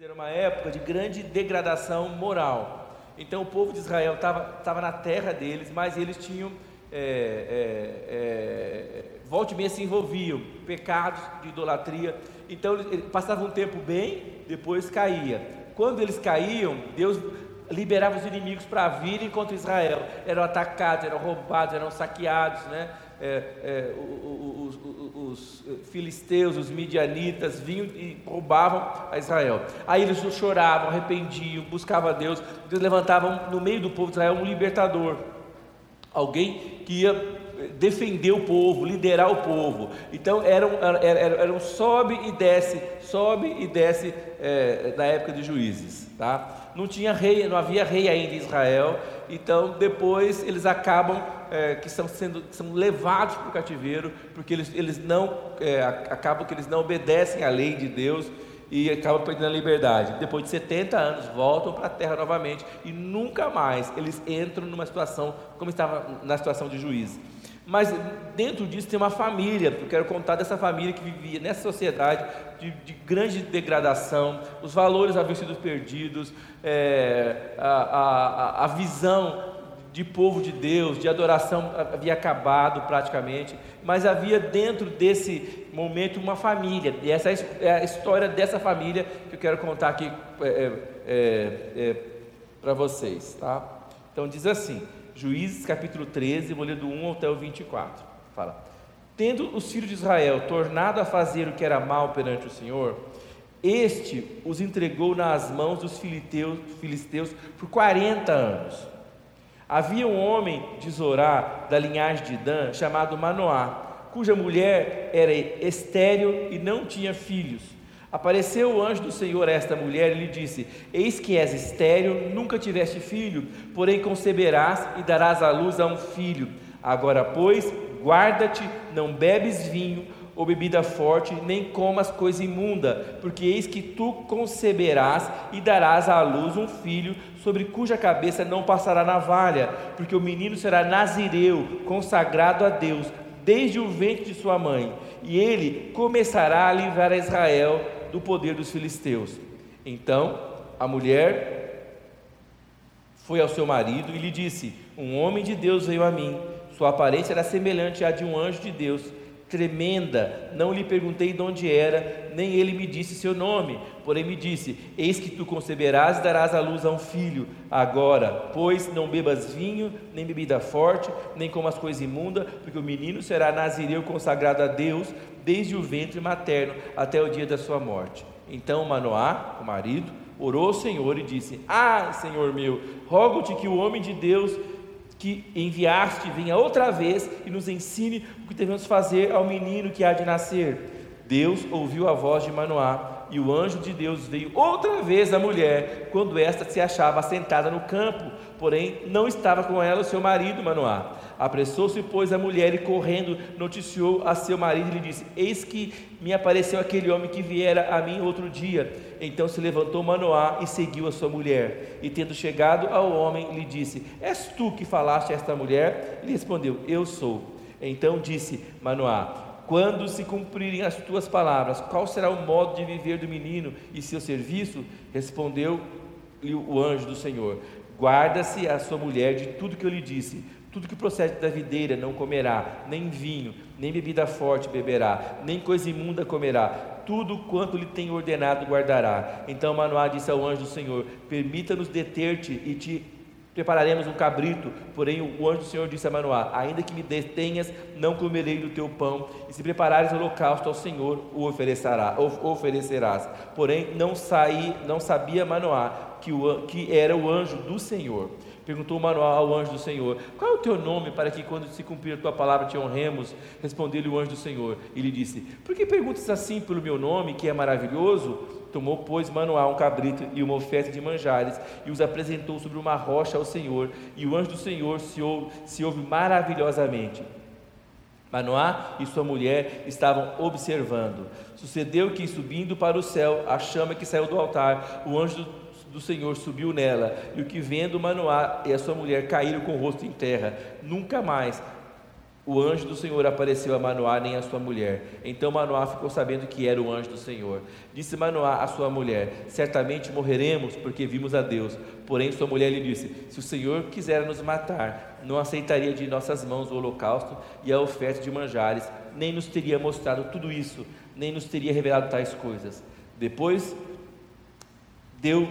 Era uma época de grande degradação moral. Então o povo de Israel estava na terra deles, mas eles tinham é, é, é, volte meia se envolviam, pecados de idolatria. Então eles passavam um tempo bem, depois caía. Quando eles caíam, Deus liberava os inimigos para virem contra Israel. Eram atacados, eram roubados, eram saqueados, né? É, é, os, os, os, filisteus, os midianitas vinham e roubavam a Israel. Aí eles choravam, arrependiam, buscavam a Deus. Eles levantavam no meio do povo de Israel um libertador, alguém que ia defender o povo, liderar o povo. Então era um, era, era um sobe e desce, sobe e desce é, na época de juízes. Tá? Não tinha rei, não havia rei ainda em Israel. Então depois eles acabam é, que são sendo são levados para o cativeiro porque eles, eles não é, acabam que eles não obedecem à lei de Deus e acabam perdendo a liberdade. Depois de 70 anos, voltam para a terra novamente e nunca mais eles entram numa situação como estava na situação de juiz. Mas dentro disso tem uma família, eu quero contar dessa família que vivia nessa sociedade de, de grande degradação, os valores haviam sido perdidos, é, a, a, a visão de povo de Deus, de adoração havia acabado praticamente, mas havia dentro desse momento uma família, e essa é a história dessa família que eu quero contar aqui é, é, é, é para vocês. Tá? Então diz assim: Juízes capítulo 13, vou ler do 1 até o 24. Fala: Tendo os filhos de Israel tornado a fazer o que era mal perante o Senhor, este os entregou nas mãos dos filisteus, filisteus por 40 anos. Havia um homem de Zorá, da linhagem de Dan, chamado Manoá, cuja mulher era estéril e não tinha filhos. Apareceu o anjo do Senhor a esta mulher e lhe disse: Eis que és estéril, nunca tiveste filho, porém conceberás e darás à luz a um filho. Agora, pois, guarda-te, não bebes vinho ou bebida forte, nem comas coisa imunda, porque eis que tu conceberás e darás à luz um filho, sobre cuja cabeça não passará navalha, porque o menino será nazireu, consagrado a Deus, desde o ventre de sua mãe, e ele começará a livrar a Israel do poder dos filisteus. Então a mulher foi ao seu marido e lhe disse: Um homem de Deus veio a mim, sua aparência era semelhante à de um anjo de Deus, tremenda. Não lhe perguntei de onde era, nem ele me disse seu nome. Porém me disse: Eis que tu conceberás e darás à luz a um filho. Agora, pois não bebas vinho, nem bebida forte, nem comas coisa imunda, porque o menino será nazireu consagrado a Deus desde o ventre materno até o dia da sua morte. Então Manoá, o marido, orou ao Senhor e disse: Ah, Senhor meu, rogo-te que o homem de Deus que enviaste venha outra vez e nos ensine o que devemos fazer ao menino que há de nascer. Deus ouviu a voz de Manoá e o anjo de Deus veio outra vez à mulher quando esta se achava sentada no campo, porém não estava com ela o seu marido Manoá. Apressou-se, pois, a mulher e correndo noticiou a seu marido e lhe disse: Eis que me apareceu aquele homem que viera a mim outro dia. Então se levantou Manoá e seguiu a sua mulher. E tendo chegado ao homem, lhe disse: És tu que falaste a esta mulher? Ele respondeu: Eu sou. Então disse Manoá: quando se cumprirem as tuas palavras, qual será o modo de viver do menino e seu serviço? Respondeu-lhe o anjo do Senhor: Guarda-se a sua mulher de tudo que eu lhe disse tudo que procede da videira não comerá, nem vinho, nem bebida forte beberá, nem coisa imunda comerá, tudo quanto lhe tem ordenado guardará. Então Manoá disse ao anjo do Senhor: Permita-nos deter-te e te prepararemos um cabrito. Porém, o anjo do Senhor disse a Manoá: Ainda que me detenhas, não comerei do teu pão, e se preparares holocausto ao Senhor, o oferecerá, o oferecerás. Porém, não saí, não sabia Manoá que, o, que era o anjo do Senhor. Perguntou Manoá ao anjo do Senhor: Qual é o teu nome para que, quando se cumprir a tua palavra, te honremos? Respondeu-lhe o anjo do Senhor. E lhe disse: Por que perguntas assim pelo meu nome, que é maravilhoso? Tomou, pois, Manoá um cabrito e uma oferta de manjares e os apresentou sobre uma rocha ao Senhor. E o anjo do Senhor se ouve, se ouve maravilhosamente. Manoá e sua mulher estavam observando. Sucedeu que, subindo para o céu, a chama que saiu do altar, o anjo do Senhor subiu nela, e o que vendo Manoá e a sua mulher caíram com o rosto em terra, nunca mais o anjo do Senhor apareceu a Manoá nem a sua mulher. Então Manoá ficou sabendo que era o anjo do Senhor. Disse Manoá à sua mulher: Certamente morreremos, porque vimos a Deus. Porém, sua mulher lhe disse: Se o Senhor quiser nos matar, não aceitaria de nossas mãos o holocausto e a oferta de manjares, nem nos teria mostrado tudo isso, nem nos teria revelado tais coisas. Depois deu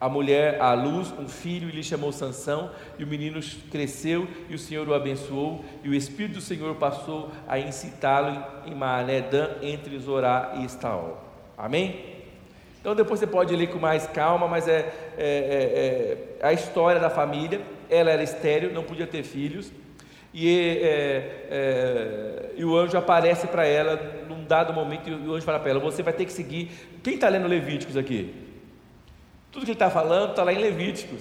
a mulher à luz um filho e lhe chamou Sansão, e o menino cresceu e o Senhor o abençoou, e o Espírito do Senhor passou a incitá-lo em Maanedã entre Zorá e Estaol. Amém? Então depois você pode ler com mais calma, mas é, é, é, é a história da família. Ela era estéril, não podia ter filhos, e, é, é, e o anjo aparece para ela num dado momento, e o anjo fala para ela: Você vai ter que seguir. Quem está lendo Levíticos aqui? Tudo que ele está falando está lá em Levíticos.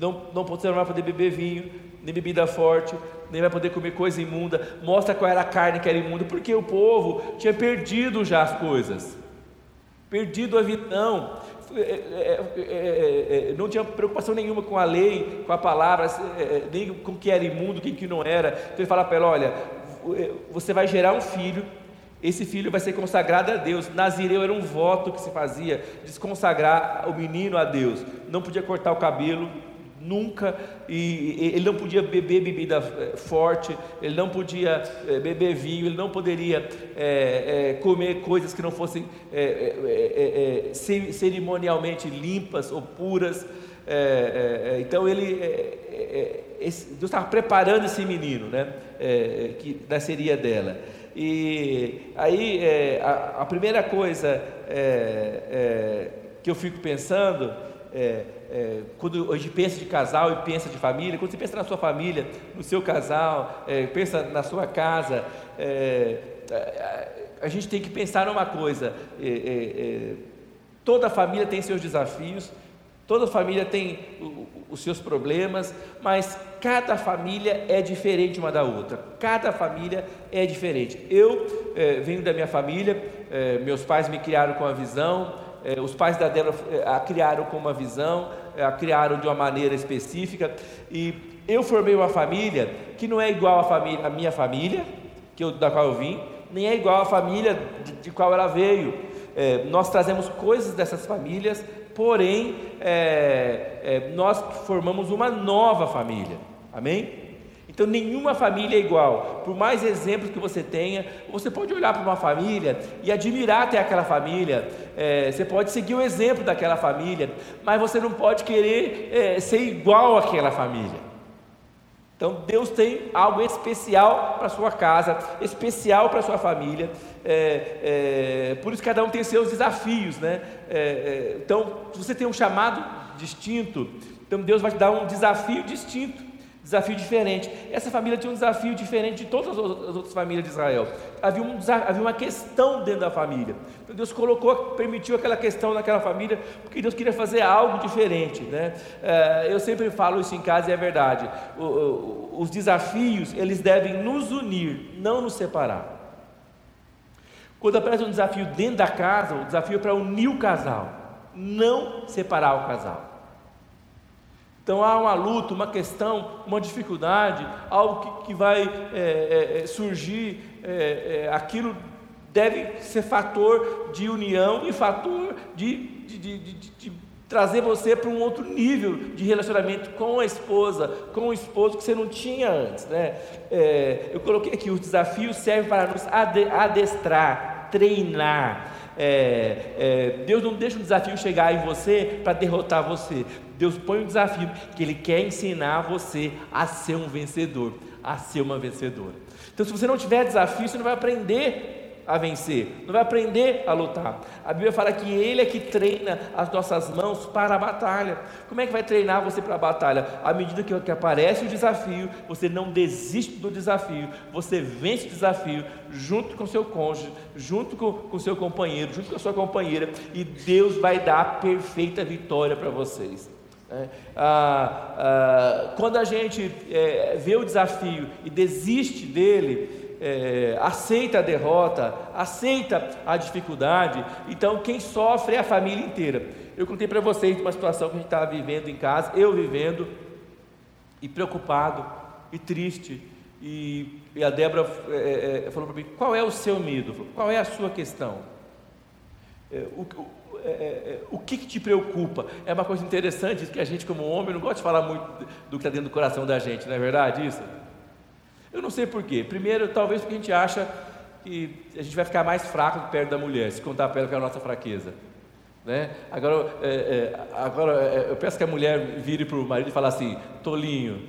Não, não, vai poder beber vinho, nem bebida forte, nem vai poder comer coisa imunda. Mostra qual era a carne que era imunda, porque o povo tinha perdido já as coisas, perdido a visão, é, é, é, não tinha preocupação nenhuma com a lei, com a palavra, nem com o que era imundo, o que não era. Então ele fala para ela: olha, você vai gerar um filho esse filho vai ser consagrado a Deus. Nazireu era um voto que se fazia, de consagrar o menino a Deus. Não podia cortar o cabelo, nunca, e ele não podia beber bebida eh, forte, ele não podia eh, beber vinho, ele não poderia é, é, comer coisas que não fossem é, cerimonialmente limpas ou puras. então ele, esse, Deus estava preparando esse menino, né, que nasceria dela. E aí é, a, a, primeira coisa é, é, que eu fico pensando, é, é, quando a gente pensa de casal e pensa de família, quando você pensa na sua família, no seu casal, é, pensa na sua casa, a gente tem que pensar numa coisa: toda família tem seus desafios, Toda família tem os seus problemas, mas cada família é diferente uma da outra. Cada família é diferente. Eu é, venho da minha família, é, meus pais me criaram com a visão, é, os pais da Débora a criaram com uma visão, a criaram de uma maneira específica, e eu formei uma família que não é igual à família, a minha família, que eu, da qual eu vim, nem é igual à família de, de qual ela veio. nós trazemos coisas dessas famílias porém é, é, nós formamos uma nova família, amém? Então nenhuma família é igual, por mais exemplos que você tenha, você pode olhar para uma família e admirar até aquela família, é, você pode seguir o exemplo daquela família, mas você não pode querer é, ser igual àquela família. Então Deus tem algo especial para sua casa, especial para sua família. É, é, por isso cada um tem seus desafios, né? É, é então, se você tem um chamado distinto, então Deus vai te dar um desafio distinto desafio diferente. Essa família tinha um desafio diferente de todas as outras famílias de Israel. Havia, um, havia uma questão dentro da família. Então Deus colocou, permitiu aquela questão naquela família, porque Deus queria fazer algo diferente. Né? É, eu sempre falo isso em casa e é verdade. os desafios, eles devem nos unir, não nos separar. Quando aparece um desafio dentro da casa, o desafio é para unir o casal, não separar o casal. Então há uma luta, uma questão, uma dificuldade, algo que, que vai é, é, é surgir, é, é, aquilo deve ser fator de união e fator de, de, de, de trazer você para um outro nível de relacionamento com a esposa, com o esposo que você não tinha antes. Né? É, eu coloquei aqui: os desafios servem para nos adestrar, treinar. É, é, Deus não deixa um desafio chegar em você para derrotar você. Deus põe um desafio que Ele quer ensinar você a ser um vencedor, a ser uma vencedora. Então, se você não tiver desafio, você não vai aprender a vencer, não vai aprender a lutar. A Bíblia fala que Ele é que treina as nossas mãos para a batalha. Como é que vai treinar você para a batalha? À medida que, aparece o desafio, você não desiste do desafio, você vence o desafio junto com seu cônjuge, junto com o seu companheiro, junto com a sua companheira, e Deus vai dar a perfeita vitória para vocês. É, quando a gente é, vê o desafio e desiste dele, é, aceita a derrota, aceita a dificuldade, então quem sofre é a família inteira. Eu contei para vocês de uma situação que a gente estava vivendo em casa, eu vivendo, e preocupado, e triste, E, e a Débora é, falou para mim: qual é o seu medo? Qual é a sua questão? É, o, é, é, o que, que, te preocupa? É uma coisa interessante que a gente, como homem, não gosta de falar muito do que está dentro do coração da gente, não é verdade isso? Eu não sei porquê. Primeiro, talvez porque a gente acha que a gente vai ficar mais fraco perto da mulher, se contar para ela que é a nossa fraqueza. Né? Agora, é, é, agora é, eu peço que a mulher vire para o marido e fale assim: Tolinho,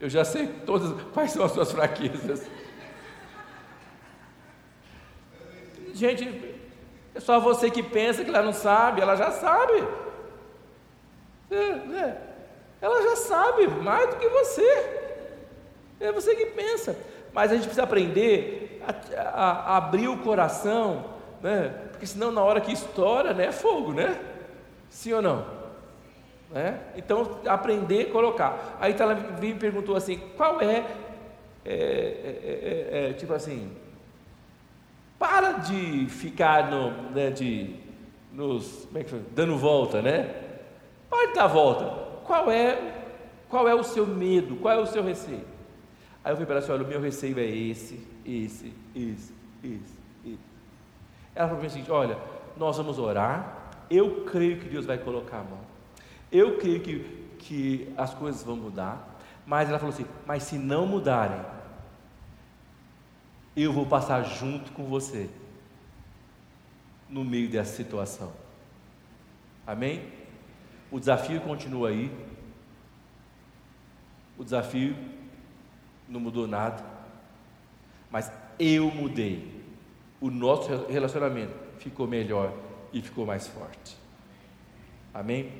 eu já sei todas quais são as suas fraquezas. Gente, é só você que pensa que ela não sabe, ela já sabe. É, né? Ela já sabe mais do que você. É você que pensa. Mas a gente precisa aprender a, a, a abrir o coração, né? Porque senão na hora que estoura, né, é fogo, né? Sim ou não? Né? Então aprender a colocar. Aí ela me perguntou assim, qual é, é, é, é, é tipo assim, para de ficar no, né, de, nos, como é que foi? dando volta, né? Para de dar volta. Qual é, qual é o seu medo? Qual é o seu receio? Aí eu falei para ela assim: olha, o meu receio é esse, esse, esse, esse, esse. Ela falou para mim assim: olha, nós vamos orar, eu creio que Deus vai colocar a mão, eu creio que, que as coisas vão mudar, mas ela falou assim: mas se não mudarem, eu vou passar junto com você no meio dessa situação. Amém? O desafio continua aí. O desafio não mudou nada. Mas eu mudei. O nosso relacionamento ficou melhor e ficou mais forte. Amém?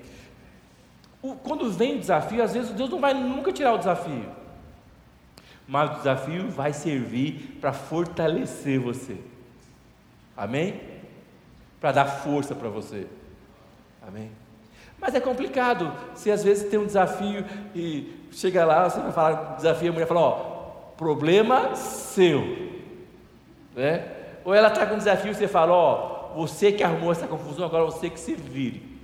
quando vem o desafio, às vezes Deus não vai nunca tirar o desafio mas o desafio vai servir para fortalecer você. Amém? Para dar força para você. Amém? Mas é complicado. Se às vezes tem um desafio e chega lá, você vai falar desafio, a mulher fala, ó, problema seu. Né? Ou ela está com um desafio e você fala, ó, você que arrumou essa confusão, agora você que se vire.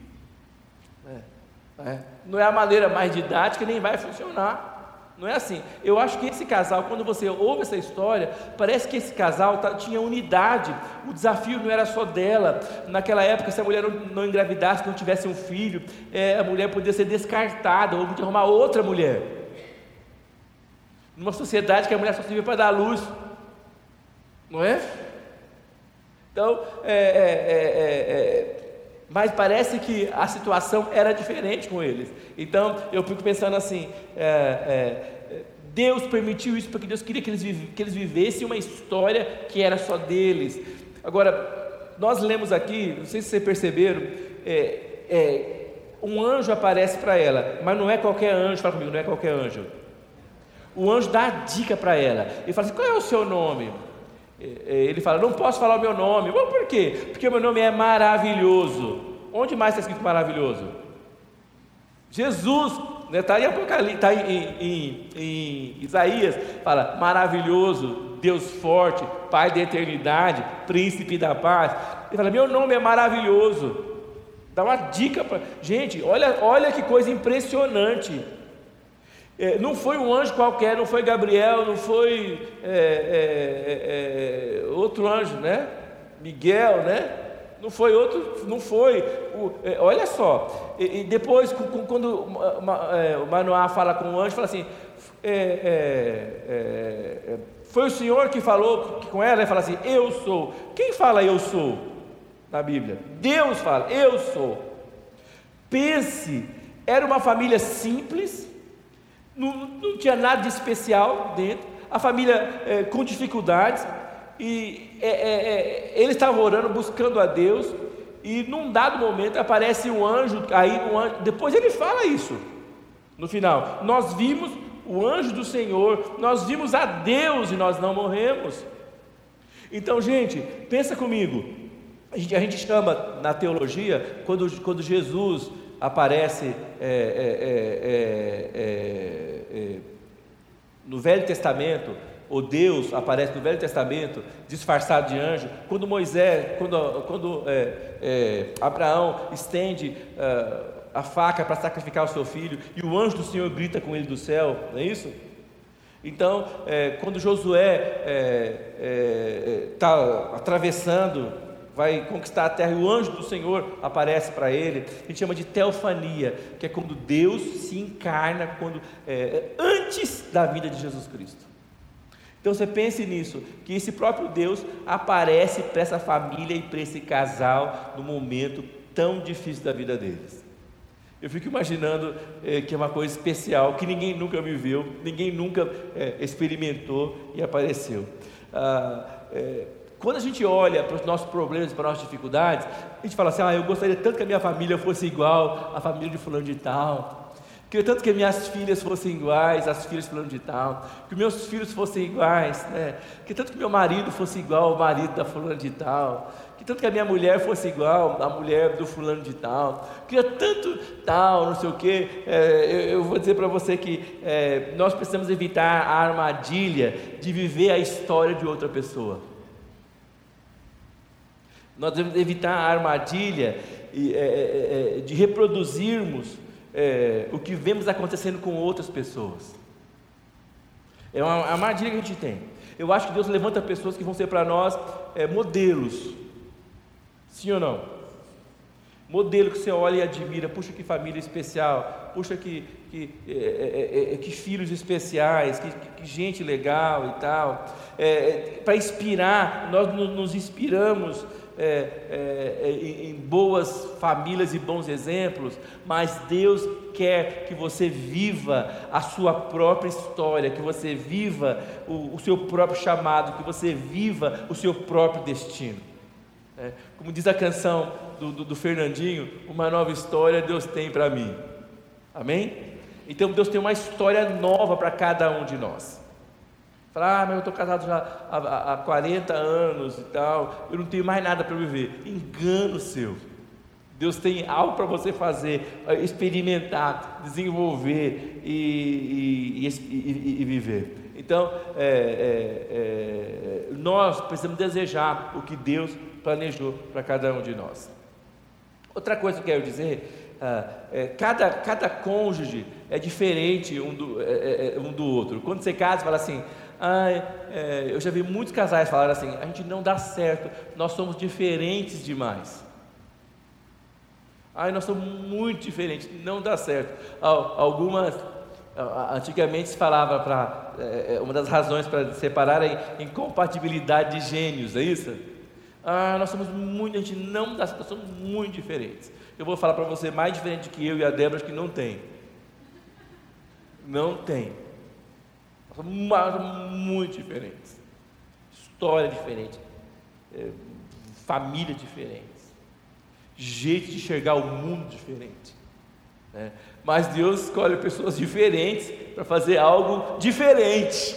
É, é. Não é a maneira mais didática, nem vai funcionar. Não é assim. Eu acho que esse casal, quando você ouve essa história, parece que esse casal tá, tinha unidade. O desafio não era só dela. Naquela época, se a mulher não, engravidasse, não tivesse um filho, é, a mulher podia ser descartada ou podia arrumar outra mulher. Numa sociedade que a mulher só servia para dar luz. Não é? Então, é, é, é, é mas parece que a situação era diferente com eles. Então eu fico pensando assim: é, é, Deus permitiu isso porque Deus queria que eles, que eles vivessem uma história que era só deles. Agora, nós lemos aqui, não sei se vocês perceberam, é, é um anjo aparece para ela, mas não é qualquer anjo, fala comigo, não é qualquer anjo. O anjo dá a dica para ela. Ele fala assim: qual é o seu nome? É, é, ele fala: Não posso falar o meu nome. Bom, por quê? Porque o meu nome é maravilhoso. Onde mais está escrito maravilhoso? Jesus, né? está em Apocalipse, está em, em, em Isaías, fala: maravilhoso, Deus forte, Pai da eternidade, príncipe da paz. Ele fala: Meu nome é maravilhoso. Dá uma dica para. Gente, olha, olha que coisa impressionante. É, não foi um anjo qualquer, não foi Gabriel, não foi é, é, é, é outro anjo, né? Miguel, né? Não foi outro, não foi. O, é, olha só, e, e depois, quando o Manoá fala com o anjo, fala assim: foi o Senhor que falou com ela, ele fala assim: Eu sou. Quem fala eu sou na Bíblia? Deus fala, eu sou. Pense, era uma família simples, não, não tinha nada de especial dentro, a família é, com dificuldades, e é, é, é, ele estava orando, buscando a Deus, e num dado momento aparece um anjo, aí um anjo, depois ele fala isso, no final, nós vimos o anjo do Senhor, nós vimos a Deus e nós não morremos. Então, gente, pensa comigo, a gente, a gente chama na teologia, quando, quando Jesus aparece é, é, é, no Velho Testamento, ou Deus aparece no Velho Testamento disfarçado de anjo, quando Moisés, quando, quando Abraão estende a faca para sacrificar o seu filho, e o anjo do Senhor grita com ele do céu, não é isso? Então, é, quando Josué está é, é, é tá atravessando, vai conquistar a terra e o anjo do Senhor aparece para ele, a gente chama de teofania, que é quando Deus se encarna quando, é, antes da vida de Jesus Cristo. Então você pense nisso, que esse próprio Deus aparece para essa família e para esse casal no momento tão difícil da vida deles. Eu fico imaginando é, que é uma coisa especial, que ninguém nunca viveu, ninguém nunca é, experimentou e apareceu. Ah, é, quando a gente olha para os nossos problemas, para as nossas dificuldades, a gente fala assim: ah, eu gostaria tanto que a minha família fosse igual à família de fulano de tal. Queria tanto que minhas filhas fossem iguais às filhas de fulano de tal, que meus filhos fossem iguais, né? que tanto que meu marido fosse igual ao marido da fulano de tal, que tanto que a minha mulher fosse igual à mulher do fulano de tal, queria tanto tal, não sei o quê. É, eu, eu, vou dizer para você que é, nós precisamos evitar a armadilha de viver a história de outra pessoa. Nós devemos evitar a armadilha é, é, é, de reproduzirmos o que vemos acontecendo com outras pessoas. É uma armadilha que a gente tem. Eu acho que Deus levanta pessoas que vão ser para nós modelos. Sim ou não? Modelo que você olha e admira, puxa que família especial, puxa que, que, é, é, é que filhos especiais, que, que, gente legal e tal. para inspirar, nós nos inspiramos é, é, é em boas famílias e bons exemplos, mas Deus quer que você viva a sua própria história, que você viva o, o seu próprio chamado, que você viva o seu próprio destino. É, como diz a canção do, do, do Fernandinho, uma nova história Deus tem para mim. Amém? Então Deus tem uma história nova para cada um de nós. Fala, ah, mas eu estou casado já há, há 40 anos e tal, eu não tenho mais nada para viver. Engano seu. Deus tem algo para você fazer, experimentar, desenvolver e, e, e, e viver. Então, é, é, é, nós precisamos desejar o que Deus planejou para cada um de nós. Outra coisa que eu quero dizer, ah, é, cada, cada cônjuge é diferente um do, é, é, um do outro. Quando você casa, fala assim, É, eu já vi muitos casais falar assim: a gente não dá certo, nós somos diferentes demais. Ai, nós somos muito diferentes, não dá certo. Algumas, antigamente se falava para, é, é, uma das razões para separar é incompatibilidade de gênios, é isso? Ah, nós somos muito, a gente não dá certo, nós somos muito diferentes. Eu vou falar para você, mais diferente que eu e a Débora, que não tem. Não tem. Muito diferentes. História diferente. É, família diferente. Jeito de enxergar o mundo diferente. Né? Mas Deus escolhe pessoas diferentes para fazer algo diferente.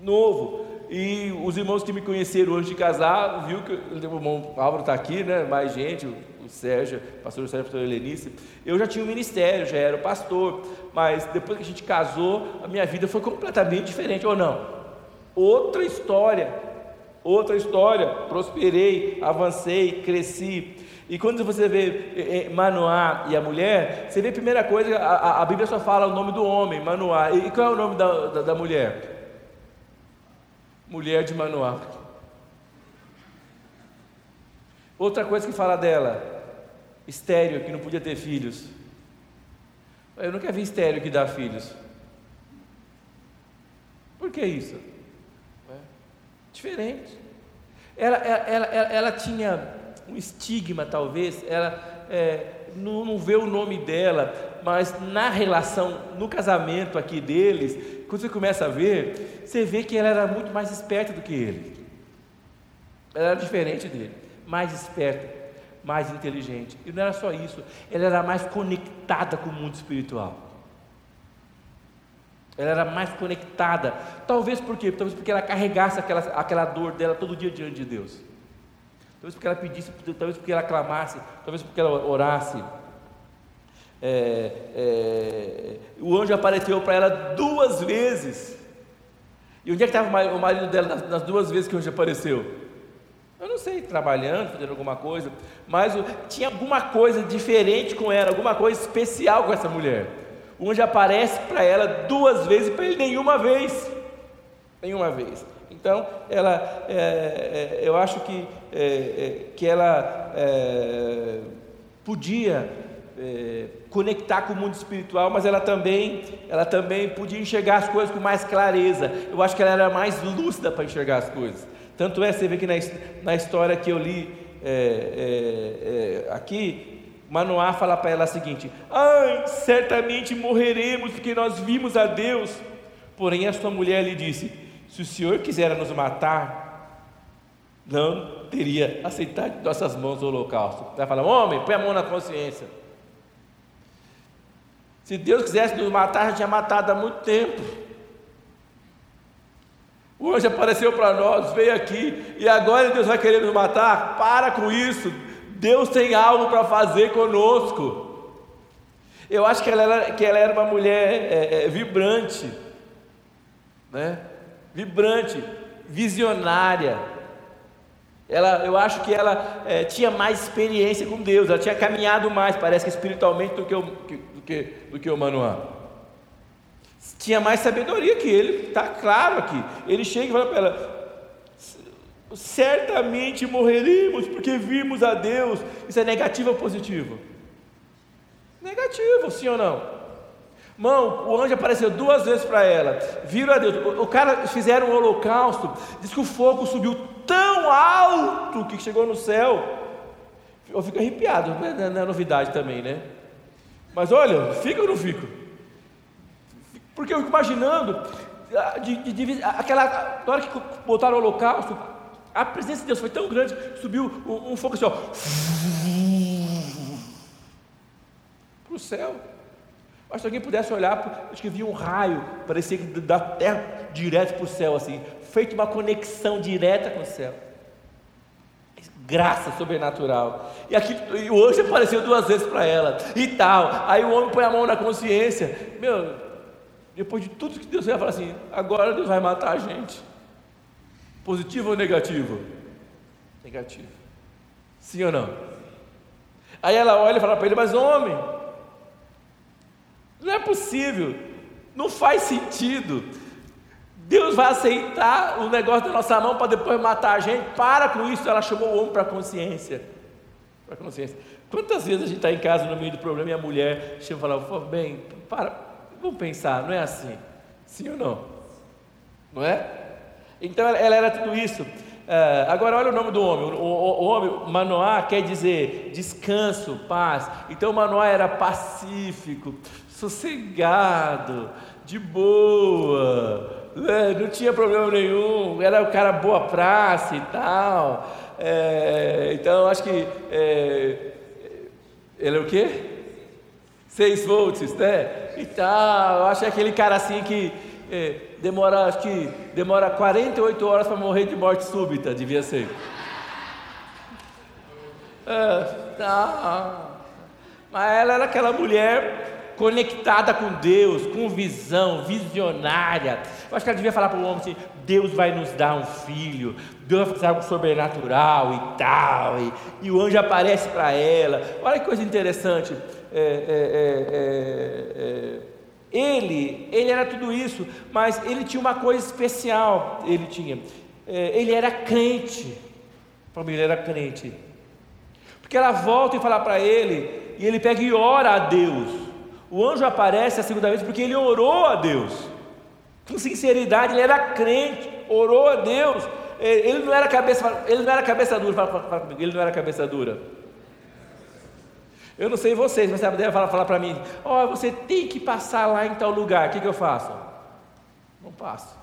Novo. E os irmãos que me conheceram antes de casar, viu que o irmão Álvaro está aqui, né? Mais gente, o Sérgio, pastor Sérgio, pastor Helenice. Eu já tinha um ministério, já era pastor, mas depois que a gente casou, a minha vida foi completamente diferente, ou não? Outra história, outra história. Prosperei, avancei, cresci. E quando você vê Manoá e a mulher, você vê a primeira coisa, a, a Bíblia só fala o nome do homem, Manoá. E qual é o nome da, da, da mulher? Mulher de Manoá. Outra coisa que fala dela, estéreo que não podia ter filhos. Eu nunca vi estéreo que dá filhos. Por que isso? É. Diferente. Ela, ela, ela, ela, tinha um estigma, talvez, ela é, não, não vê o nome dela, mas na relação, no casamento aqui deles, quando você começa a ver, você vê que ela era muito mais esperta do que ele. Ela era diferente dele, mais esperta mais inteligente. E não era só isso, ela era mais conectada com o mundo espiritual. Ela era mais conectada. Talvez por quê? Talvez porque ela carregasse aquela, aquela dor dela todo dia diante de Deus. Talvez porque ela pedisse, talvez porque ela clamasse, talvez porque ela orasse. É, é, o anjo apareceu para ela duas vezes. E onde é que estava o marido dela nas, duas vezes que o anjo apareceu? Eu não sei, trabalhando, fazendo alguma coisa, mas tinha alguma coisa diferente com ela, alguma coisa especial com essa mulher. O anjo aparece para ela duas vezes e para ele nenhuma vez. Nenhuma vez. Então, ela, é, é, eu acho que, é, é que ela é, podia é, conectar com o mundo espiritual, mas ela também, ela também podia enxergar as coisas com mais clareza. Eu acho que ela era mais lúcida para enxergar as coisas. Tanto é, você vê que na, na história que eu li aqui, Manoá fala para ela o seguinte: Ai, certamente morreremos porque nós vimos a Deus. Porém, a sua mulher lhe disse: Se o Senhor quiser nos matar, não teria aceitado de nossas mãos o holocausto. Ela fala: Homem, põe a mão na consciência. Se Deus quisesse nos matar, já tinha matado há muito tempo. O anjo apareceu para nós, veio aqui, e agora Deus vai querer nos matar? Para com isso. Deus tem algo para fazer conosco. Eu acho que ela era, que ela era uma mulher é, é, vibrante, né? vibrante, visionária. Ela, eu acho que ela é, tinha mais experiência com Deus, ela tinha caminhado mais, parece que espiritualmente, do que o, do que, do que o Manoá. Tinha mais sabedoria que ele, está claro aqui. Ele chega e fala para ela: certamente morreremos porque vimos a Deus. Isso é negativo ou positivo? Negativo, sim ou não? Mão, o anjo apareceu duas vezes para ela, viram a Deus. O, o cara fizeram um holocausto, diz que o fogo subiu tão alto que chegou no céu. Eu fico arrepiado, não é, não é novidade também, né? Mas olha, fica ou não fica? Porque eu fico imaginando, ah, de, de, de, aquela, na hora que botaram o holocausto, a presença de Deus foi tão grande que subiu um, um fogo assim, ó. Para o céu. Mas se alguém pudesse olhar, acho que via um raio, parecia da terra direto para o céu, assim, feito uma conexão direta com o céu. Graça sobrenatural. E aqui e hoje apareceu duas vezes para ela e tal. Aí o homem põe a mão na consciência. Meu, depois de tudo que Deus vai falar assim, agora Deus vai matar a gente. Positivo ou negativo? Negativo. Sim ou não? Aí ela olha e fala para ele: Mas homem, não é possível, não faz sentido. Deus vai aceitar o negócio da nossa mão para depois matar a gente. Para com isso. Ela chamou o homem para a consciência. Para consciência. Quantas vezes a gente está em casa no meio do problema e a mulher chega e fala: Bem, para, vamos pensar, não é assim? Sim ou não? Não é? Então ela, era tudo isso. Uh, agora olha o nome do homem. O, o, o, homem, Manoá, quer dizer descanso, paz. Então Manoá era pacífico, sossegado, de boa, né? não tinha problema nenhum, era o cara boa praça e tal. É, então acho que é, ele é o quê? Seis volts, né? E tal. Acho que é aquele cara assim que é, demora, acho que demora 48 horas para morrer de morte súbita, devia ser. É, tá. Mas ela era aquela mulher conectada com Deus, com visão, visionária. Eu acho que ela devia falar para o homem assim: Deus vai nos dar um filho, Deus vai fazer algo sobrenatural e tal. E, e o anjo aparece para ela. Olha que coisa interessante. É, é, é, é ele, ele era tudo isso, mas ele tinha uma coisa especial. Ele tinha, é, ele era crente. A família era crente. Porque ela volta e fala para ele, e ele pega e ora a Deus. O anjo aparece a segunda vez porque ele orou a Deus. Com sinceridade, ele era crente, orou a Deus. É, ele não era cabeça, ele não era cabeça dura, fala, fala, comigo, ele não era cabeça dura. Eu não sei vocês, mas a mulher fala, fala para mim: Ó, oh, você tem que passar lá em tal lugar. O que, que eu faço? Não passo.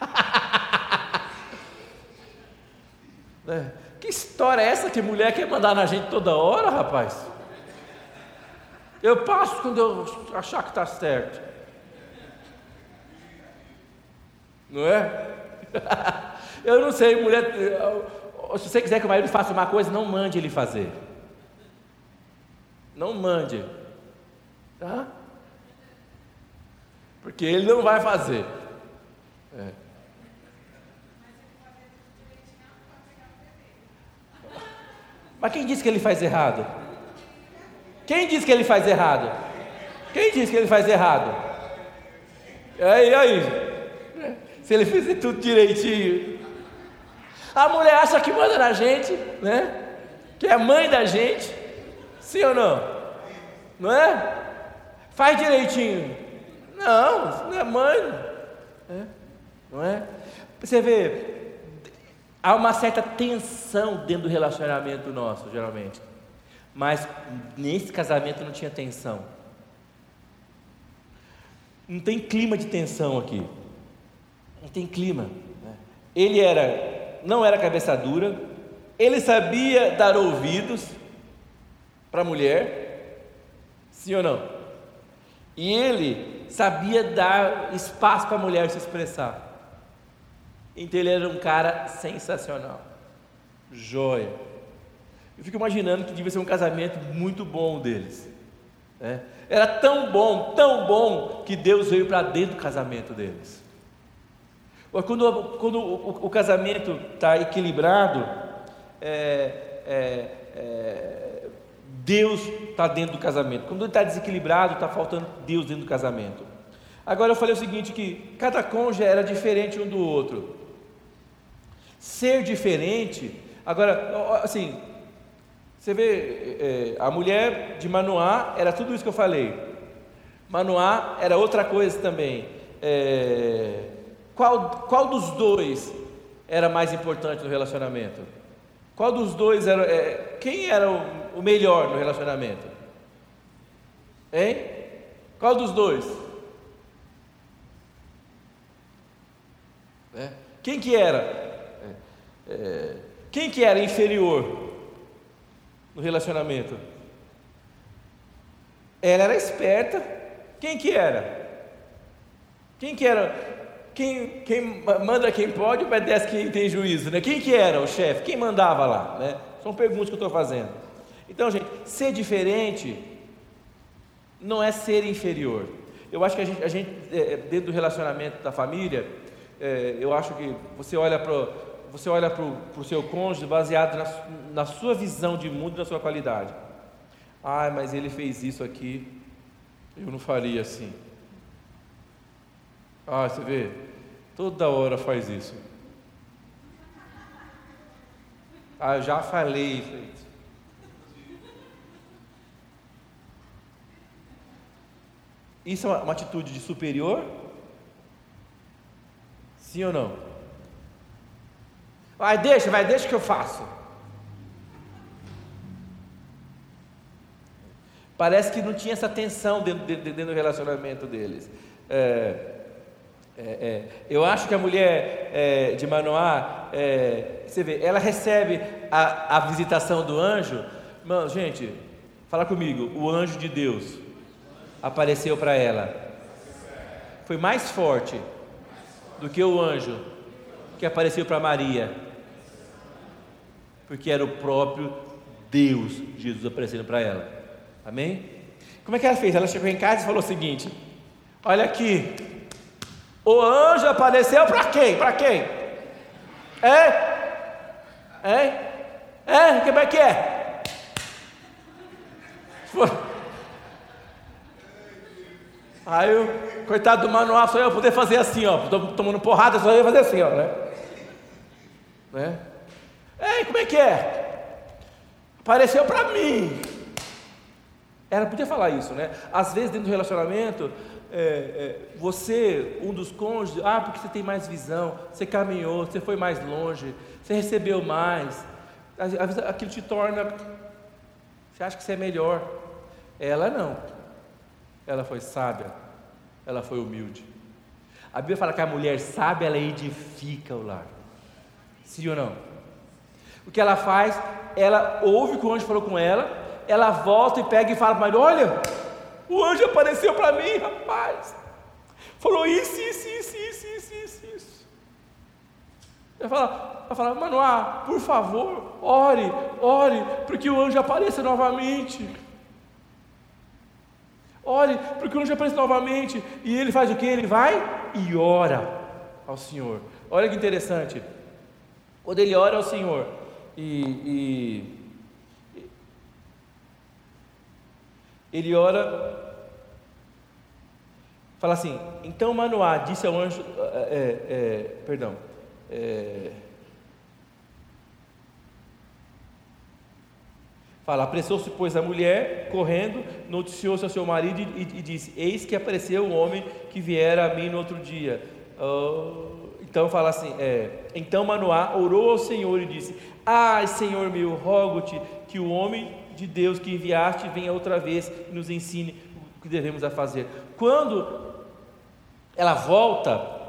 é. Que história é essa que mulher quer mandar na gente toda hora, rapaz? Eu passo quando eu achar que está certo. Não é? eu não sei, mulher se você quiser que o marido faça uma coisa, não mande ele fazer. Não mande. Tá? Porque ele não vai fazer. É. Mas quem disse que ele faz errado? Quem diz que ele faz errado? Quem diz que ele faz errado? E aí? Se ele fizer tudo direitinho. A mulher acha que manda na gente, né? Que é mãe da gente. Sim ou não? Não é? Faz direitinho. Não, não é mãe. É? Não é? Você vê, há uma certa tensão dentro do relacionamento nosso, geralmente. Mas nesse casamento não tinha tensão. Não tem clima de tensão aqui. Não tem clima. Né? Ele era, não era cabeça dura. Ele sabia dar ouvidos para a mulher. Sim ou não? E ele sabia dar espaço para a mulher se expressar. Então ele era um cara sensacional. Joia. Eu fico imaginando que devia ser um casamento muito bom deles. Né? Era tão bom, tão bom, que Deus veio para dentro do casamento deles. Quando, quando o, o, casamento está equilibrado, é, é, é, Deus está dentro do casamento. Quando ele está desequilibrado, está faltando Deus dentro do casamento. Agora eu falei o seguinte: que cada cônjuge era diferente um do outro. Ser diferente, agora, assim, você vê, é, a mulher de Manoá era tudo isso que eu falei. Manoá era outra coisa também. É, qual, qual dos dois era mais importante no relacionamento? Qual dos dois era. É, quem era o, o melhor no relacionamento? Hein? Qual dos dois? É. Quem que era? É, quem que era inferior no relacionamento? Ela era esperta. Quem que era? Quem que era? Quem, quem manda quem pode, obedece quem tem juízo, né? Quem que era o chefe? Quem mandava lá, né? São perguntas que eu estou fazendo. Então, gente, ser diferente não é ser inferior. Eu acho que a gente, a gente é, dentro do relacionamento da família, é, eu acho que você olha para você olha para o seu cônjuge baseado na, na sua visão de mundo e na sua qualidade. Ah, mas ele fez isso aqui, eu não faria assim. Ah, você vê, toda hora faz isso. Ah, eu já falei, feito. Isso é uma, uma atitude de superior? Sim ou não? Vai, deixa, vai, deixa que eu faço. Parece que não tinha essa tensão dentro, dentro, do relacionamento deles. É, é, é, eu acho que a mulher é, de Manoá, é, você vê, ela recebe a, a visitação do anjo. Mano, gente, fala comigo. O anjo de Deus apareceu para ela. Foi mais forte do que o anjo que apareceu para Maria porque era o próprio Deus, Jesus aparecendo para ela. Amém? Como é que ela fez? Ela chegou em casa e falou o seguinte: Olha aqui, o anjo apareceu para quem? Para quem? É? É? É? Como é que é? Aí o coitado do manual só eu poder fazer assim, ó, tomando porrada, só ia fazer assim, ó, né? né? Ei, como é que é? Apareceu para mim. Ela podia falar isso, né? Às vezes, dentro do relacionamento, é, é, você, um dos cônjuges, ah, porque você tem mais visão, você caminhou, você foi mais longe, você recebeu mais. Às vezes aquilo te torna. Você acha que você é melhor. Ela não. Ela foi sábia. Ela foi humilde. A Bíblia fala que a mulher sábia, ela edifica o lar. Sim ou não? O que ela faz? Ela ouve o que o anjo falou com ela, ela volta e pega e fala para Olha, o anjo apareceu para mim, rapaz. Falou isso, isso, isso, isso, isso, isso, isso. Ela fala, ela fala, Manoá, por favor, ore, ore, porque o anjo apareça novamente. Ore, porque o anjo aparece novamente. E ele faz o que? Ele vai e ora ao Senhor. Olha que interessante. Quando ele ora ao Senhor, e, e Ele ora, fala assim: então Manoá disse ao anjo, é, é, perdão, é, Fala, apressou-se, pois, a mulher, correndo, noticiou-se ao seu marido e, e, disse: Eis que apareceu um homem que viera a mim no outro dia. Oh, então fala assim: é, Então Manoá orou ao Senhor e disse: Ai, Senhor meu, rogo-te que o homem de Deus que enviaste venha outra vez e nos ensine o que devemos a fazer. Quando ela volta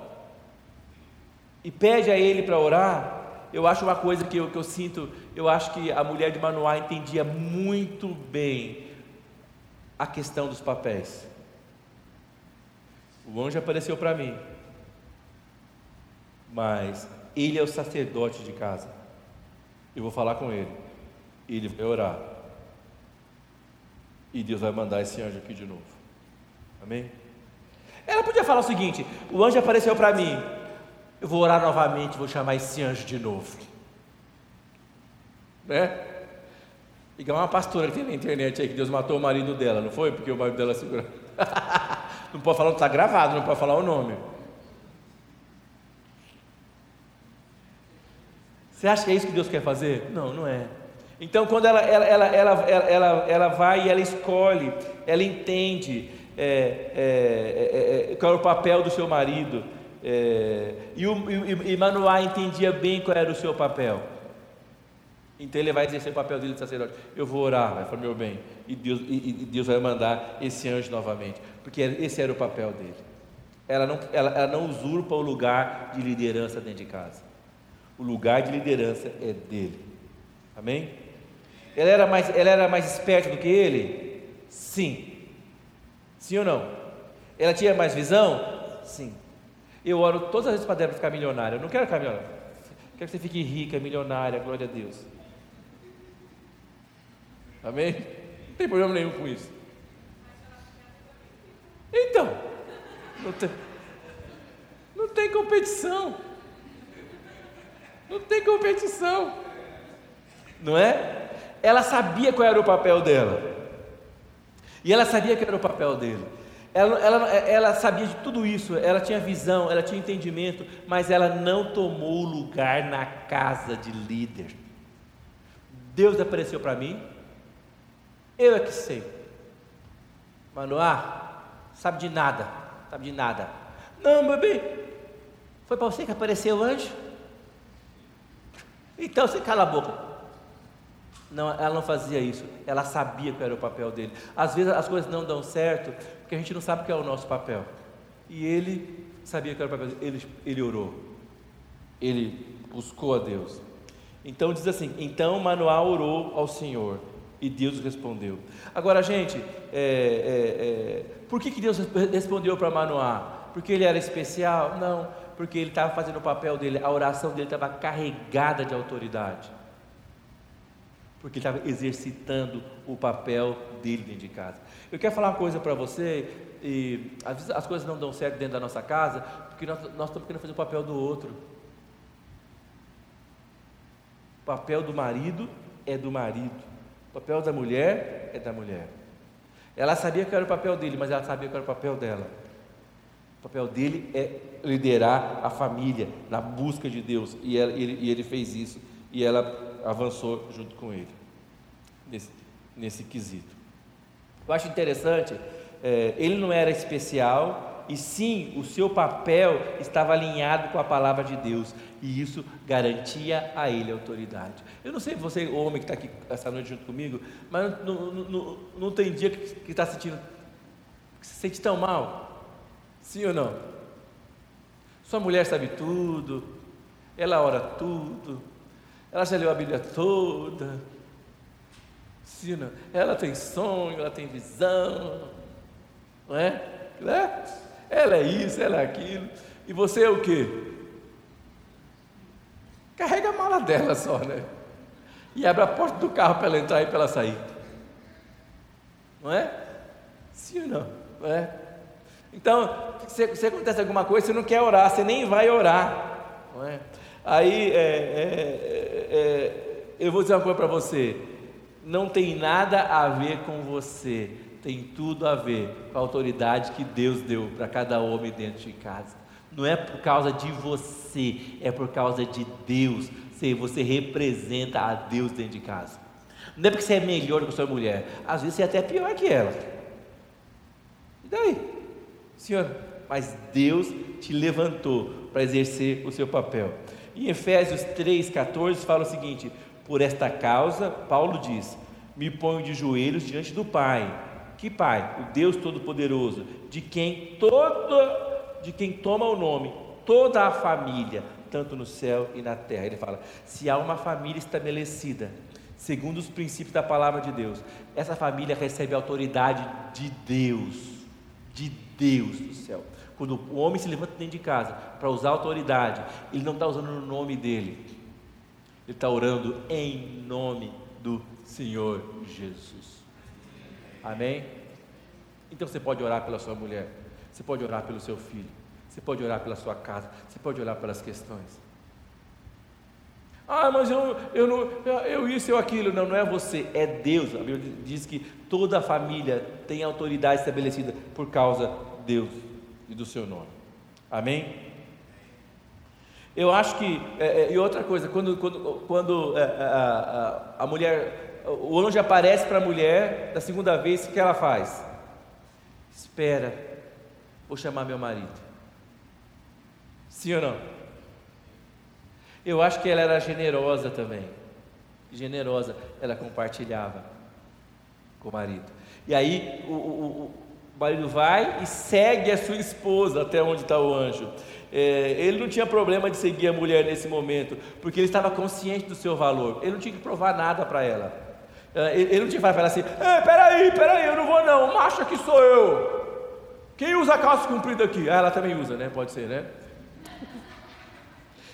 e pede a ele para orar, eu acho uma coisa que eu, que eu sinto, eu acho que a mulher de Manoá entendia muito bem a questão dos papéis. O anjo apareceu para mim, mas ele é o sacerdote de casa. Eu vou falar com ele, ele vai orar, e Deus vai mandar esse anjo aqui de novo. Amém? Ela podia falar o seguinte: o anjo apareceu para mim, eu vou orar novamente, vou chamar esse anjo de novo. Né? Igual uma pastora que tem na internet aí que Deus matou o marido dela, não foi? Porque o marido dela segurou. não pode falar, está gravado, não pode falar o nome. Você acha que é isso que Deus quer fazer? Não, não é. Então, quando ela, ela, ela, ela, ela, ela vai e ela escolhe, ela entende é, é, é, qual é o papel do seu marido, é, e, o, e, e Manoá entendia bem qual era o seu papel. Então ele vai exercer o papel dele de sacerdote. Eu vou orar, vai o meu bem. E Deus, e, e Deus vai mandar esse anjo novamente. Porque esse era o papel dele. Ela não, ela, ela não usurpa o lugar de liderança dentro de casa. O lugar de liderança é dele. Amém? Ela era mais, ela era mais esperta do que ele? Sim. Sim ou não? Ela tinha mais visão? Sim. Eu oro todas as vezes para Débora ficar milionária. Eu não quero ficar milionária. Quero que você fique rica, milionária, glória a Deus. Amém? Não tem problema nenhum com isso. Então, não tem, não tem competição. Não tem competição. Não é? Ela sabia qual era o papel dela. E ela sabia que era o papel dele. Ela, ela, ela, sabia de tudo isso, ela tinha visão, ela tinha entendimento, mas ela não tomou lugar na casa de líder. Deus apareceu para mim, eu é que sei. Manoá, sabe de nada, sabe de nada. Não, meu bem, foi para você que apareceu o anjo? Então você cala a boca. Não, ela não fazia isso. Ela sabia qual era o papel dele. Às vezes as coisas não dão certo porque a gente não sabe qual é o nosso papel. E ele sabia qual era o papel dele. Ele, ele orou. Ele buscou a Deus. Então diz assim: então Manoá orou ao Senhor e Deus respondeu. Agora, gente, é, é, é, por que, que Deus respondeu para Manoá? Porque ele era especial? Não, porque ele estava fazendo o papel dele, a oração dele estava carregada de autoridade porque ele estava exercitando o papel dele dentro de casa. Eu quero falar uma coisa para você, e às vezes as coisas não dão certo dentro da nossa casa, porque nós, nós estamos querendo fazer o papel do outro. O papel do marido é do marido, o papel da mulher é da mulher. Ela sabia que era o papel dele, mas ela sabia que era o papel dela. O papel dele é liderar a família na busca de Deus, e, ela, ele, e ele fez isso, e ela avançou junto com ele, nesse, nesse quesito. Eu acho interessante, é, ele não era especial, e sim, o seu papel estava alinhado com a palavra de Deus, e isso garantia a ele autoridade. Eu não sei você, homem que está aqui essa noite junto comigo, mas não, não, não, não tem dia que está sentindo, que se sente tão mal, sim ou não? Sua mulher sabe tudo, ela ora tudo, ela já leu a Bíblia toda. Ensina. Ela tem sonho, ela tem visão. Não é? é? Ela é isso, ela é aquilo. E você é o quê? Carrega a mala dela só, né? E abre a porta do carro para ela entrar e para ela sair. Não é? Sim ou não? não é? Então, se, se acontece alguma coisa, você não quer orar, você nem vai orar. Não é? Aí é, é, é, eu vou dizer uma coisa para você: não tem nada a ver com você, tem tudo a ver com a autoridade que Deus deu para cada homem dentro de casa. Não é por causa de você, é por causa de Deus. Você representa a Deus dentro de casa. Não é porque você é melhor que sua mulher, às vezes você é até pior que ela. E daí? Senhor, mas Deus te levantou para exercer o seu papel. Em Efésios 3,14 fala o seguinte: Por esta causa, Paulo diz: Me ponho de joelhos diante do Pai. Que Pai? O Deus Todo-Poderoso, de quem todo, de quem toma o nome, toda a família, tanto no céu e na terra. Ele fala: se há uma família estabelecida, segundo os princípios da palavra de Deus, essa família recebe a autoridade de Deus, de Deus do céu. Quando o homem se levanta dentro de casa para usar autoridade, ele não está usando no nome dele, ele está orando em nome do Senhor Jesus. Amém? Então você pode orar pela sua mulher, você pode orar pelo seu filho, você pode orar pela sua casa, você pode orar pelas questões. Ah, mas eu, eu não, eu isso, eu aquilo. Não, não é você, é Deus. A Bíblia diz que toda a família tem autoridade estabelecida por causa de Deus e do seu nome. Amém? Eu acho que, é, é, e outra coisa, quando, quando, quando é, a, a, a mulher, o anjo aparece para a mulher, da segunda vez, o que ela faz? Espera, vou chamar meu marido. Sim ou não? Eu acho que ela era generosa também. Generosa, ela compartilhava com o marido. E aí o, o, o marido vai e segue a sua esposa até onde está o anjo. É, ele não tinha problema de seguir a mulher nesse momento, porque ele estava consciente do seu valor. Ele não tinha que provar nada para ela. É, ele, não tinha que falar assim: Ei, peraí, peraí, eu não vou não, macho aqui sou eu. Quem usa calça comprida aqui? Ah, ela também usa, né? Pode ser, né?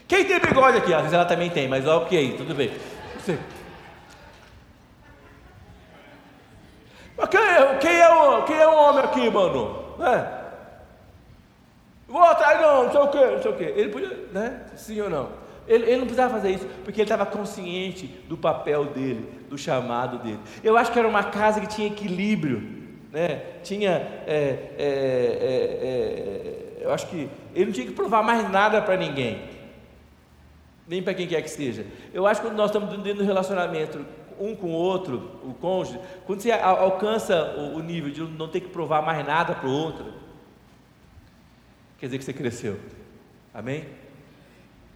Quem tem bigode aqui? Às vezes ela também tem, mas ok, tudo bem. Você... Quem é, quem, é o, quem é o homem aqui, mano? É. Vou atrás não, não sei o que, não sei o que. Ele podia, né? Sim ou não? Ele, ele não precisava fazer isso, porque ele estava consciente do papel dele, do chamado dele. Eu acho que era uma casa que tinha equilíbrio, né? Tinha, é, é, é, é eu acho que ele não tinha que provar mais nada para ninguém, nem para quem quer que seja. Eu acho que quando nós estamos dentro do relacionamento um com o outro, o cônjuge, quando você alcança o, nível de não ter que provar mais nada para o outro, quer dizer que você cresceu. Amém?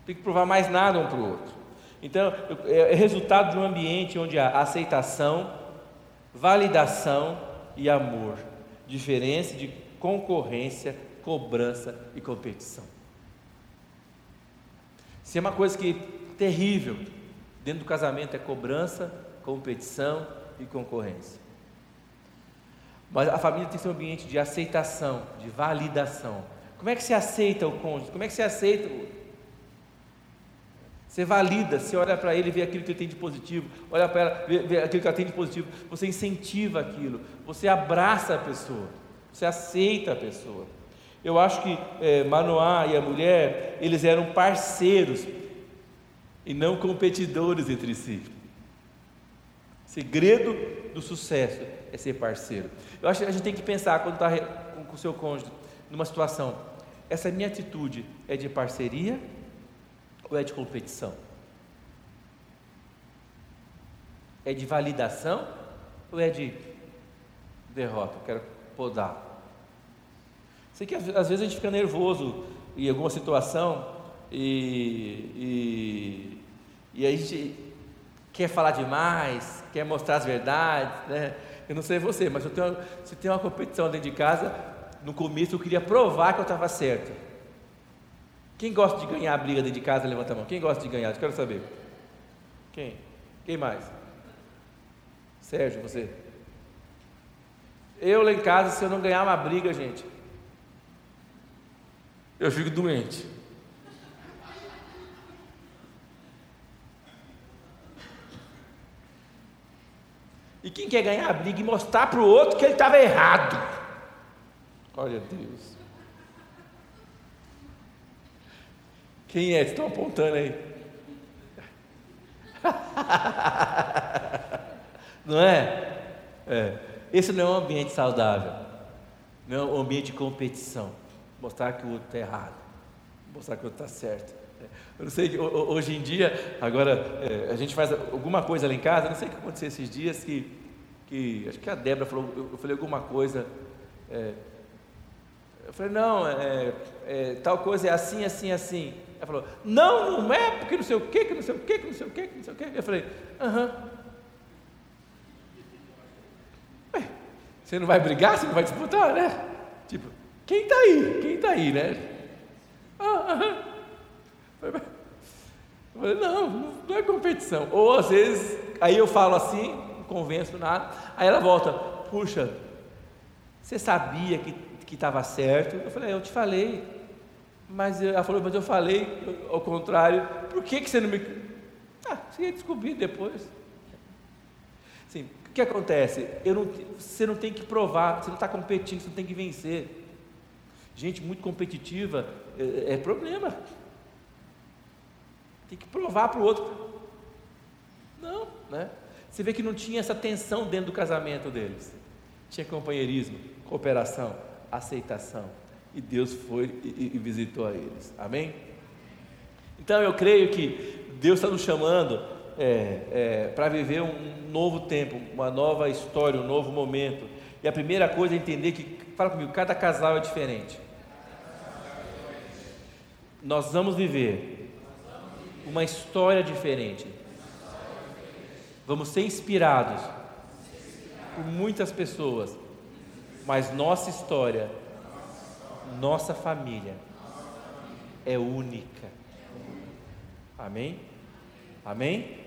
Tem que provar mais nada um para o outro. Então, é, é resultado de um ambiente onde há aceitação, validação e amor, diferença de concorrência, cobrança e competição. Se é uma coisa que terrível dentro do casamento é cobrança, competição e concorrência. Mas a família tem que ser um ambiente de aceitação, de validação. Como é que se aceita o cônjuge? Como é que se aceita você valida, você olha para ele e vê aquilo que ele tem de positivo, olha para ela, vê, vê aquilo que ela tem de positivo, você incentiva aquilo, você abraça a pessoa, você aceita a pessoa. Eu acho que é, Manoá e a mulher, eles eram parceiros e não competidores entre si. Segredo do sucesso é ser parceiro. Eu acho que a gente tem que pensar quando está com o seu cônjuge numa situação. Essa minha atitude é de parceria ou é de competição? É de validação ou é de derrota? Eu quero podar. Sei que às vezes a gente fica nervoso em alguma situação e, e, e a gente quer falar demais, quer mostrar as verdades, né? Eu não sei você, mas eu tenho, se tem uma competição dentro de casa, no começo eu queria provar que eu estava certo. Quem gosta de ganhar a briga dentro de casa, levanta a mão. Quem gosta de ganhar? Eu quero saber. Quem? Quem mais? Sérgio, você. Eu lá em casa, se eu não ganhar uma briga, gente, eu fico doente. E quem quer ganhar a briga e mostrar para o outro que ele estava errado? Olha Deus. Quem é? Estão apontando aí. Não é? é? Esse não é um ambiente saudável, não é um ambiente de competição. Mostrar que o outro está errado, mostrar que o outro está certo. Eu não sei, hoje em dia, agora é, a gente faz alguma coisa lá em casa, não sei o que aconteceu esses dias, que, que acho que a Débora falou, eu falei alguma coisa. É, eu falei, não, é, é, tal coisa é assim, assim, assim. Ela falou, não, não é, porque não sei o que, que não sei o que, que não sei o que, que não sei o que. Eu falei, aham. Você não vai brigar, você não vai disputar, né? Tipo, quem está aí? Quem está aí, né? Ah. Eu falei, não, não é competição. Ou às vezes, aí eu falo assim, não convenço nada, aí ela volta, puxa, você sabia que estava certo? Eu falei, eu te falei. Mas ela falou, mas eu falei ao contrário, por que, que você não me. Ah, você ia descobrir depois. Sim, o que acontece? Não, você não tem que provar, você não está competindo, você não tem que vencer. Gente muito competitiva é, é problema. Tem que provar para o outro. Não, né? Você vê que não tinha essa tensão dentro do casamento deles. Tinha companheirismo, cooperação, aceitação. E Deus foi e, e visitou a eles. Amém? Então eu creio que Deus está nos chamando é, é, para viver um novo tempo, uma nova história, um novo momento. E a primeira coisa é entender que, fala comigo, cada casal é diferente. Nós vamos viver uma história diferente. Vamos ser inspirados por muitas pessoas, mas nossa história nossa família é única. Amém? Amém?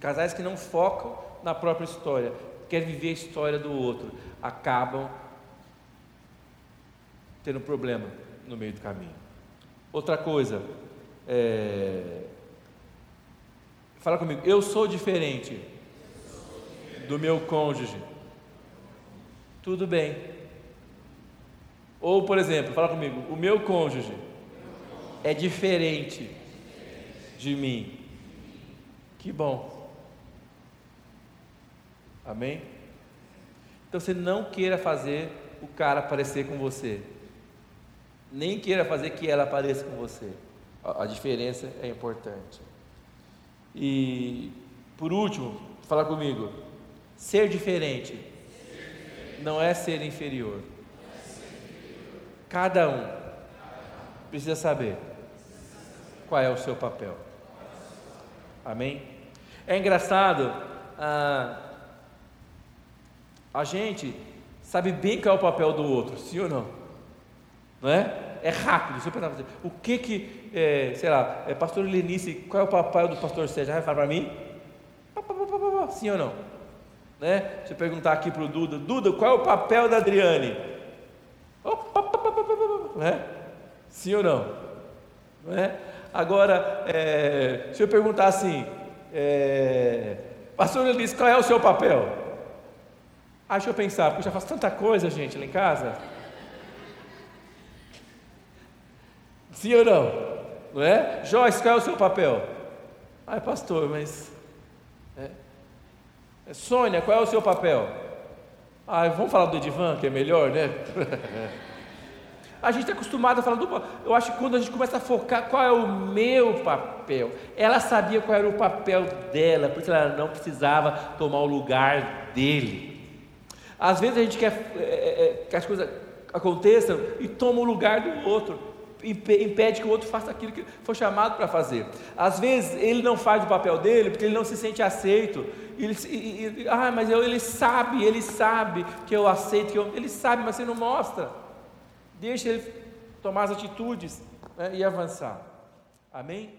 casais que não focam na própria história, querem viver a história do outro, acabam tendo problema no meio do caminho. Outra coisa, é... fala comigo, eu sou diferente do meu cônjuge. Tudo bem. Ou, por exemplo, fala comigo, o meu cônjuge é diferente de mim. Que bom. Amém? Então você não queira fazer o cara aparecer com você. Nem queira fazer que ela apareça com você. A, diferença é importante. E por último, fala comigo. Ser diferente não é ser inferior. Cada um precisa saber qual é o seu papel. Amém? É engraçado, ah, a gente sabe bem qual é o papel do outro, sim ou não? Não é? É rápido, você pensar, o que que, é, sei lá, é, pastor Lenice, qual é o papel do pastor Sérgio? Vai falar para mim? Sim ou não? Né? Se eu perguntar aqui para o Duda, Duda, qual é o papel da Adriane? Né? Sim ou não? não é? Agora, é, se eu perguntar assim, é, pastor Elis, qual é o seu papel? Ah, deixa eu pensar, porque eu já faço tanta coisa, gente, lá em casa. Sim ou não? Não é? Joyce, qual é o seu papel? Ah, pastor, mas. É. é. Sônia, qual é o seu papel? Ah, vamos falar do Edivan, que é melhor, né? A gente está acostumado a falar do. Eu acho que quando a gente começa a focar qual é o meu papel, ela sabia qual era o papel dela, por isso ela não precisava tomar o lugar dele. Às vezes a gente quer é, é, é que as coisas aconteçam e toma o lugar do outro, impede que o outro faça aquilo que foi chamado para fazer. Às vezes ele não faz o papel dele porque ele não se sente aceito. Ele, e, ah, mas eu, ele sabe, ele sabe que eu aceito, que eu, ele sabe, mas você não mostra. Deixa ele tomar as atitudes né, e avançar. Amém?